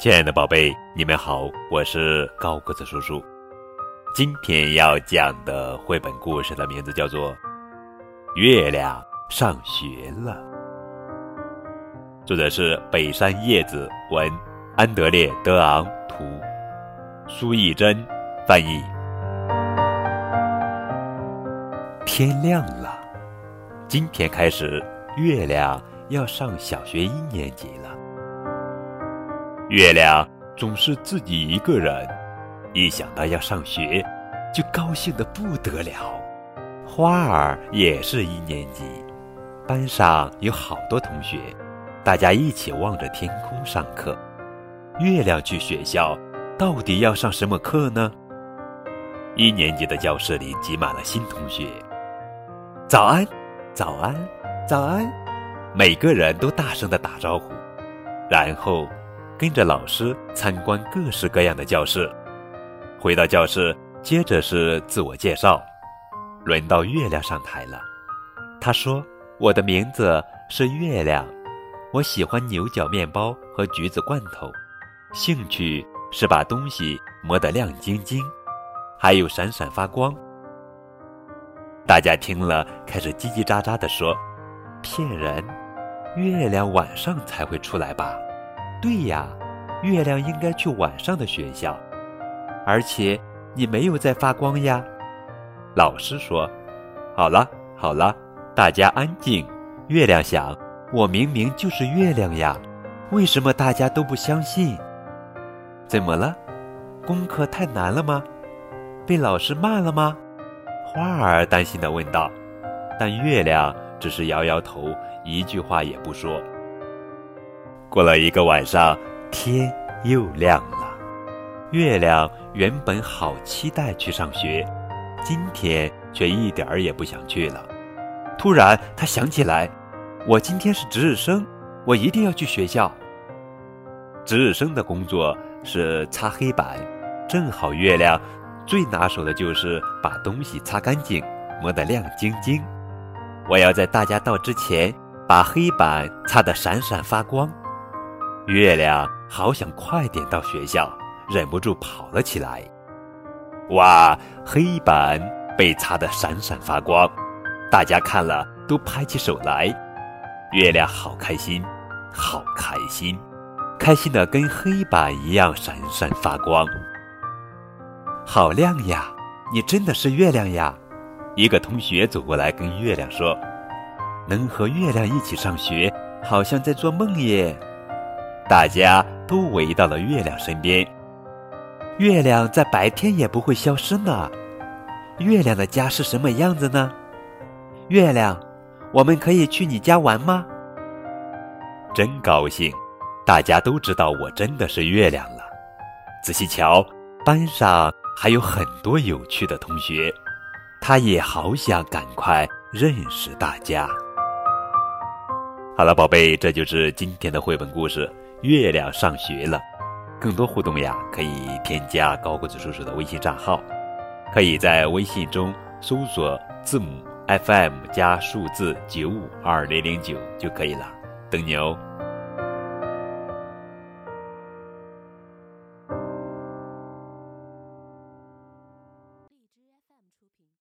亲爱的宝贝，你们好，我是高个子叔叔。今天要讲的绘本故事的名字叫做《月亮上学了》，作者是北山叶子文，安德烈·德昂图，苏艺珍翻译。天亮了，今天开始，月亮要上小学一年级了。月亮总是自己一个人，一想到要上学，就高兴得不得了。花儿也是一年级，班上有好多同学，大家一起望着天空上课。月亮去学校，到底要上什么课呢？一年级的教室里挤满了新同学。早安，早安，早安！每个人都大声地打招呼，然后。跟着老师参观各式各样的教室，回到教室，接着是自我介绍。轮到月亮上台了，他说：“我的名字是月亮，我喜欢牛角面包和橘子罐头，兴趣是把东西磨得亮晶晶，还有闪闪发光。”大家听了，开始叽叽喳喳地说：“骗人，月亮晚上才会出来吧？”对呀，月亮应该去晚上的学校，而且你没有在发光呀。老师说：“好了好了，大家安静。”月亮想：“我明明就是月亮呀，为什么大家都不相信？怎么了？功课太难了吗？被老师骂了吗？”花儿担心地问道。但月亮只是摇摇头，一句话也不说。过了一个晚上，天又亮了。月亮原本好期待去上学，今天却一点儿也不想去了。突然，他想起来，我今天是值日生，我一定要去学校。值日生的工作是擦黑板，正好月亮最拿手的就是把东西擦干净，磨得亮晶晶。我要在大家到之前把黑板擦得闪闪发光。月亮好想快点到学校，忍不住跑了起来。哇，黑板被擦得闪闪发光，大家看了都拍起手来。月亮好开心，好开心，开心的跟黑板一样闪闪发光。好亮呀！你真的是月亮呀！一个同学走过来跟月亮说：“能和月亮一起上学，好像在做梦耶。”大家都围到了月亮身边。月亮在白天也不会消失呢。月亮的家是什么样子呢？月亮，我们可以去你家玩吗？真高兴，大家都知道我真的是月亮了。仔细瞧，班上还有很多有趣的同学，他也好想赶快认识大家。好了，宝贝，这就是今天的绘本故事。月亮上学了，更多互动呀，可以添加高个子叔叔的微信账号，可以在微信中搜索字母 FM 加数字九五二零零九就可以了，等你哦。